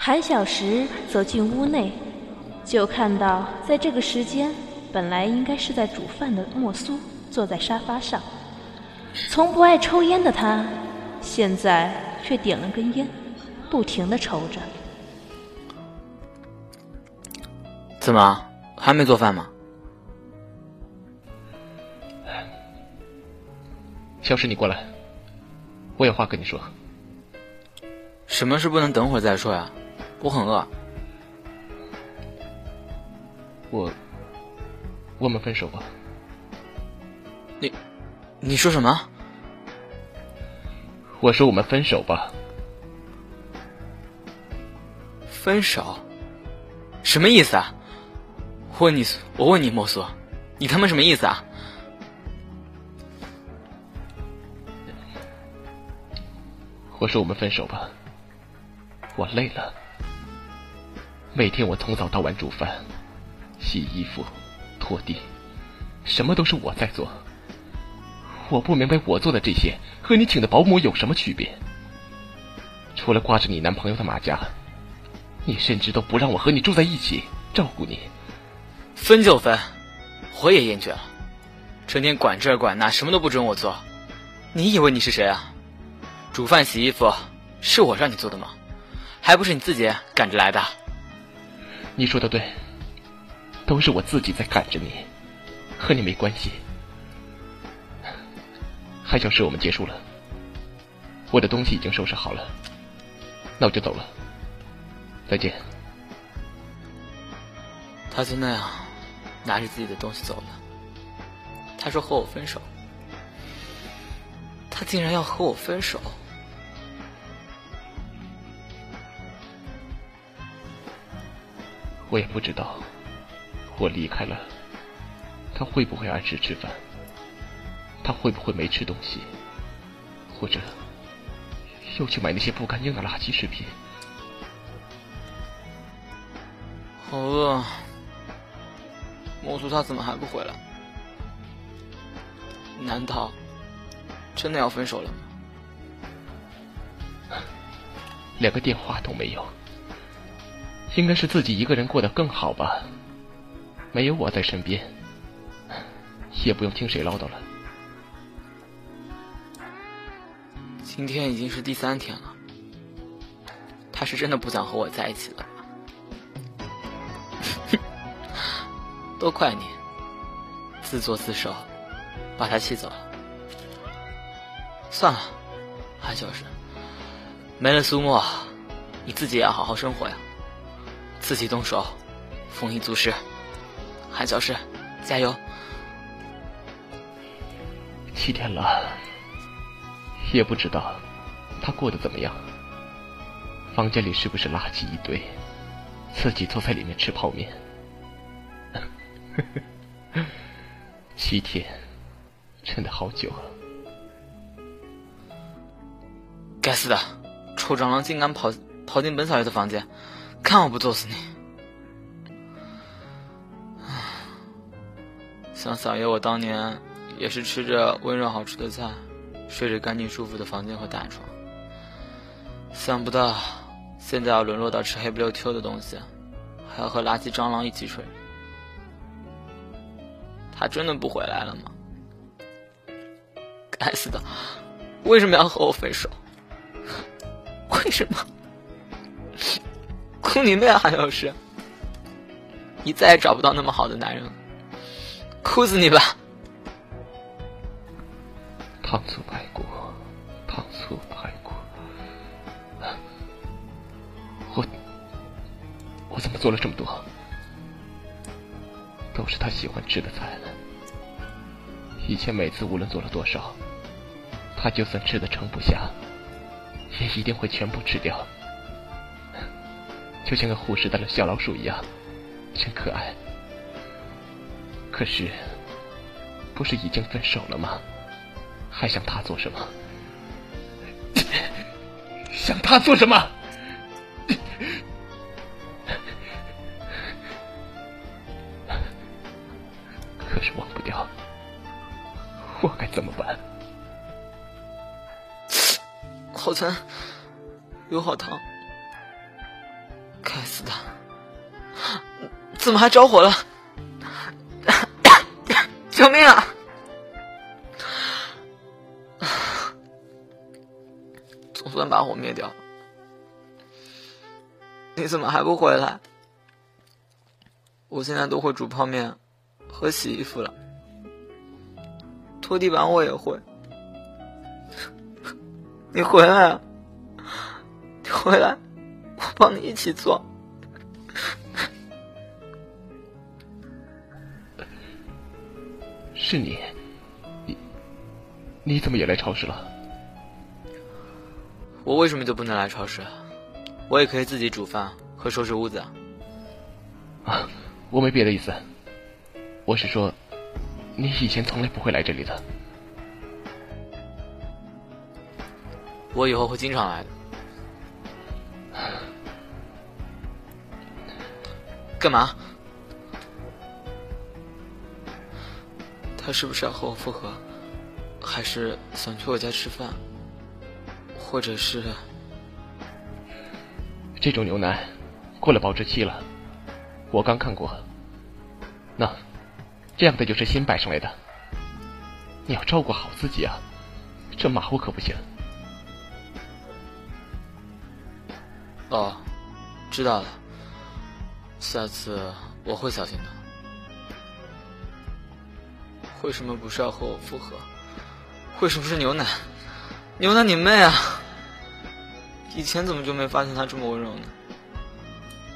韩小石走进屋内，就看到在这个时间，本来应该是在煮饭的莫苏坐在沙发上。从不爱抽烟的他，现在却点了根烟，不停的抽着。怎么还没做饭吗？小石，你过来，我有话跟你说。什么事不能等会儿再说呀？我很饿。我，我们分手吧。你，你说什么？我说我们分手吧。分手？什么意思啊？我问你，我问你，莫苏，你他妈什么意思啊？我说我们分手吧。我累了，每天我从早到晚煮饭、洗衣服、拖地，什么都是我在做。我不明白我做的这些和你请的保姆有什么区别？除了挂着你男朋友的马甲，你甚至都不让我和你住在一起，照顾你。分就分，我也厌倦了，成天管这管那，什么都不准我做。你以为你是谁啊？煮饭洗衣服是我让你做的吗？还不是你自己赶着来的。你说的对，都是我自己在赶着你，和你没关系。还小事我们结束了，我的东西已经收拾好了，那我就走了。再见。他就那样拿着自己的东西走了。他说和我分手，他竟然要和我分手。我也不知道，我离开了，他会不会按时吃饭？他会不会没吃东西？或者又去买那些不干净的垃圾食品？好饿，莫苏他怎么还不回来？难道真的要分手了吗？连个电话都没有。应该是自己一个人过得更好吧，没有我在身边，也不用听谁唠叨了。今天已经是第三天了，他是真的不想和我在一起了哼，都怪你，自作自受，把他气走了。算了，还就是没了苏沫，你自己也要好好生活呀。自己动手，丰衣足食。韩小师，加油！七天了，也不知道他过得怎么样。房间里是不是垃圾一堆？自己坐在里面吃泡面。七天，真的好久啊！该死的，臭蟑螂竟敢跑跑进本小爷的房间！看我不揍死你！想嫂爷，我当年也是吃着温热好吃的菜，睡着干净舒服的房间和大床。想不到现在要沦落到吃黑不溜秋的东西，还要和垃圾蟑螂一起睡。他真的不回来了吗？该死的，为什么要和我分手？为什么？哭你妹啊，韩老师！你再也找不到那么好的男人了，哭死你吧！糖醋排骨，糖醋排骨，我我怎么做了这么多？都是他喜欢吃的菜了。以前每次无论做了多少，他就算吃的撑不下，也一定会全部吃掉。就像个护士的小老鼠一样，真可爱。可是，不是已经分手了吗？还想他做什么？想他做什么？可是忘不掉，我该怎么办？好疼，有好疼。怎么还着火了？救命啊！总算把火灭掉了。你怎么还不回来？我现在都会煮泡面和洗衣服了，拖地板我也会。你回来啊！你回来，我帮你一起做。是你，你你怎么也来超市了？我为什么就不能来超市？我也可以自己煮饭和收拾屋子。啊，我没别的意思，我是说，你以前从来不会来这里的。我以后会经常来的。干嘛？他是不是要和我复合？还是想去我家吃饭？或者是……这种牛腩过了保质期了，我刚看过。那这样的就是新摆上来的。你要照顾好自己啊，这马虎可不行。哦，知道了。下次我会小心的。为什么不是要和我复合？为什么是牛奶？牛奶你妹啊！以前怎么就没发现他这么温柔呢？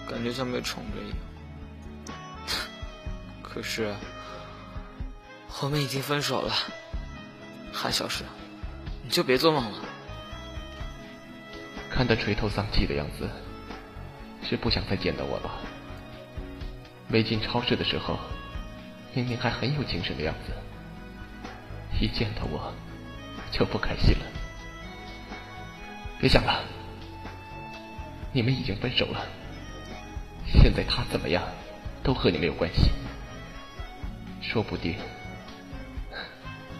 感觉像被宠着一样。可是我们已经分手了，韩小石，你就别做梦了。看他垂头丧气的样子，是不想再见到我吧？没进超市的时候，明明还很有精神的样子，一见到我就不开心了。别想了，你们已经分手了，现在他怎么样，都和你没有关系。说不定，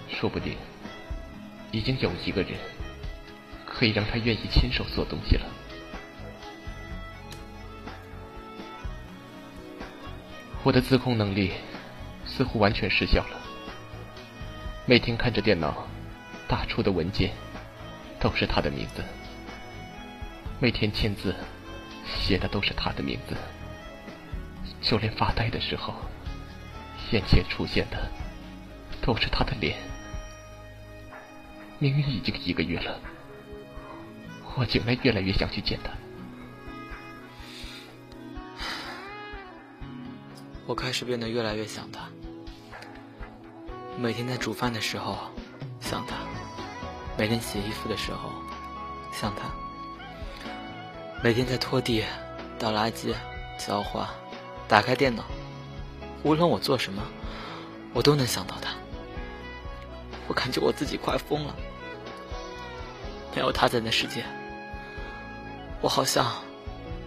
说不定，已经有一个人。可以让他愿意亲手做东西了。我的自控能力似乎完全失效了。每天看着电脑打出的文件都是他的名字，每天签字写的都是他的名字，就连发呆的时候，眼前出现的都是他的脸。明明已经一个月了。我竟然越来越想去见他。我开始变得越来越想他。每天在煮饭的时候想他，每天洗衣服的时候想他，每天在拖地、倒垃圾、浇花、打开电脑，无论我做什么，我都能想到他。我感觉我自己快疯了。没有他在的世界。我好像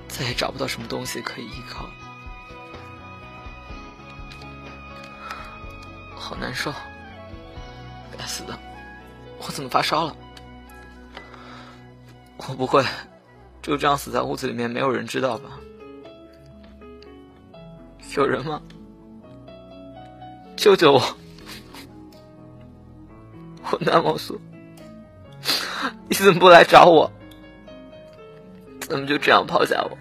再也找不到什么东西可以依靠，好难受。该死的，我怎么发烧了？我不会就这样死在屋子里面，没有人知道吧？有人吗？救救我！我那么素，你怎么不来找我？怎么就这样抛下我？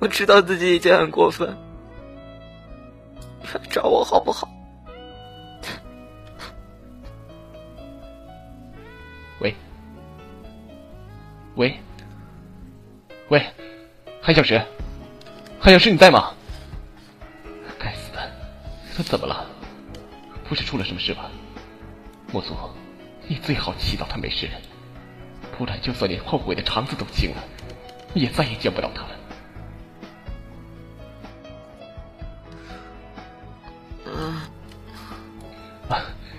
我知道自己已经很过分，来找我好不好？喂，喂，韩小石，韩小石，你在吗？该死的，他怎么了？不是出了什么事吧？莫苏，你最好祈祷他没事。不然，就算连后悔的肠子都青了，也再也见不到他了。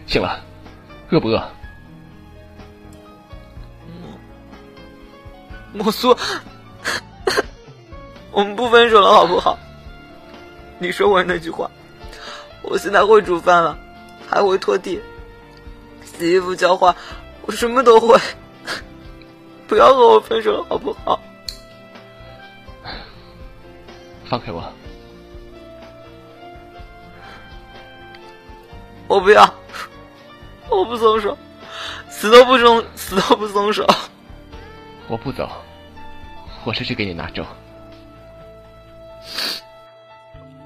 醒了，饿不饿？莫苏，我们不分手了，好不好？你说我那句话，我现在会煮饭了，还会拖地、洗衣服、浇花，我什么都会。不要和我分手了，好不好？放开我！我不要，我不松手，死都不松，死都不松手。我不走，我这去给你拿粥。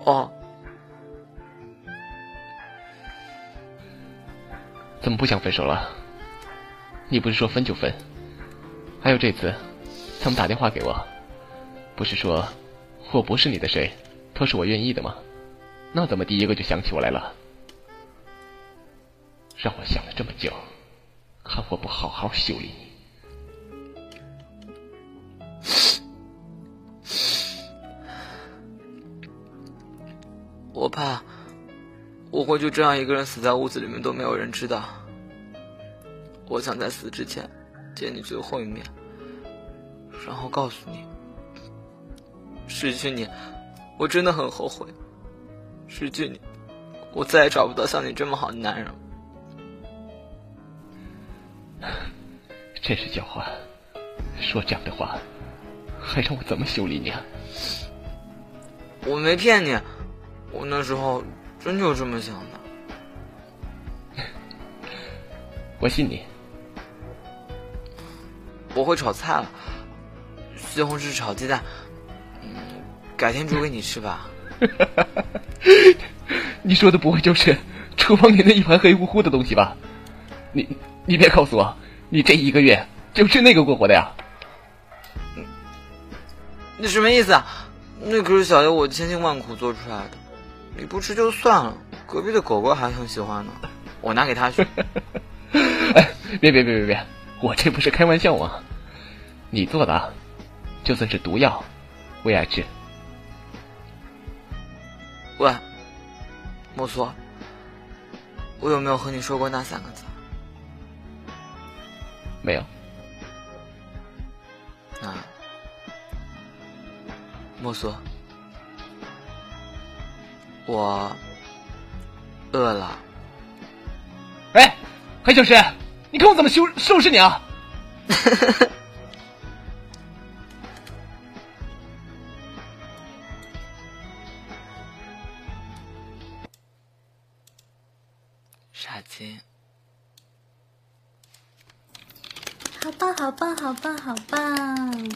哦，怎么不想分手了？你不是说分就分？还有这次，他们打电话给我，不是说我不是你的谁，都是我愿意的吗？那怎么第一个就想起我来了？让我想了这么久，看我不好好修理你！怕我会就这样一个人死在屋子里面，都没有人知道。我想在死之前见你最后一面，然后告诉你，失去你，我真的很后悔。失去你，我再也找不到像你这么好的男人了。真是狡猾，说这样的话，还让我怎么修理你啊？我没骗你，我那时候真就这么想的。我信你。我会炒菜了，西红柿炒鸡蛋，嗯，改天煮给你吃吧。你说的不会就是厨房里那一盘黑乎乎的东西吧？你你别告诉我，你这一个月就吃那个过活的呀？你什么意思啊？那可是小爷我千辛万苦做出来的，你不吃就算了，隔壁的狗狗还很喜欢呢，我拿给他去。哎，别别别别别！我这不是开玩笑吗？你做的，就算是毒药，我也爱吃。喂，莫苏，我有没有和你说过那三个字？没有。那，莫苏，我饿了。哎，黑小狮，你看我怎么收收拾你啊！傻青，好棒，好棒，好棒，好棒！